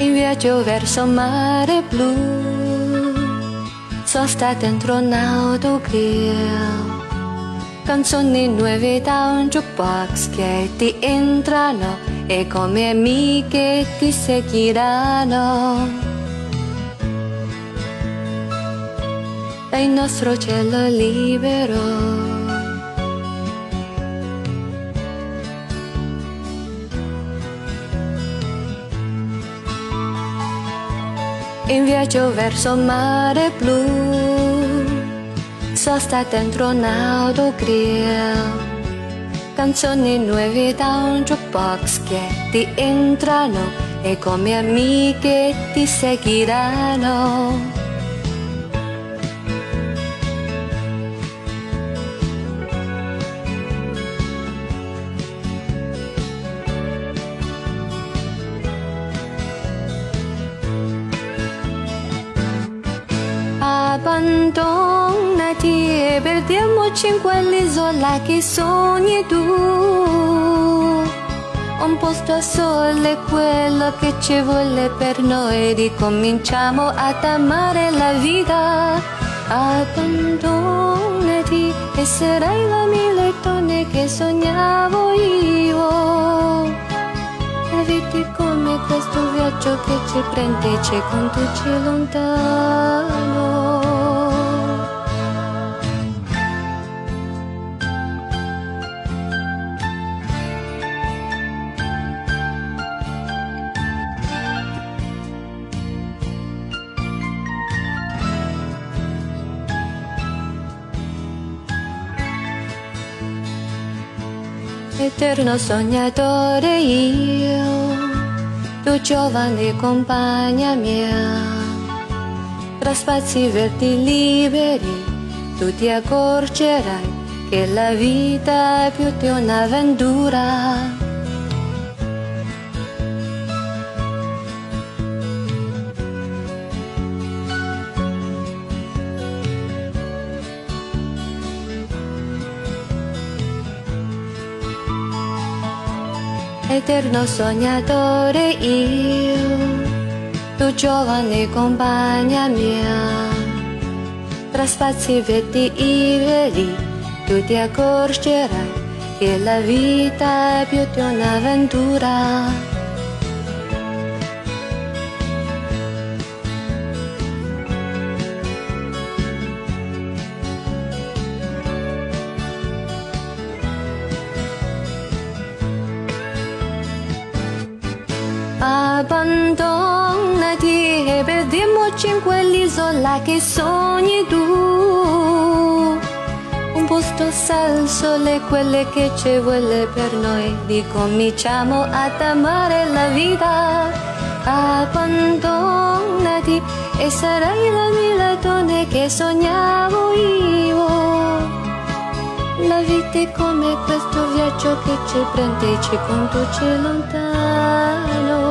in viaggio verso mare blu. Sono stata dentro un'autogrill. Canzoni nuove da un jukebox che ti entrano e come amiche ti seguiranno. È il nostro cielo libero. In viaggio verso mare blu. Sono stata dentro un'autogrill. Canzoni nuove da un jukebox che ti entrano e come amiche ti seguiranno. Abbandonati e perdiamoci in quell'isola che sogni tu. Un posto a sole, quello che ci vuole per noi, ricominciamo ad amare la vita. Abbandonati e sarai la miletone che sognavo io. È come questo viaggio che ci prende e ci conduce lontano. Eterno sognatore io, tu giovane compagna mia, tra spazi verdi liberi tu ti accorgerai che la vita è più di un'avventura eterno sognatore io, tu giovane compagna mia, tra spazi vetti veri, tu ti accorgerai che la vita è più di un'avventura. Abbandonati e perdiamoci in quell'isola che sogni tu. Un posto al sole, quelle che ci vuole per noi, ricominciamo ad amare la vita. Abbandonati e sarai la milatone che sognavo io. La vita è come questo viaggio che ci prende e ci conduce lontano.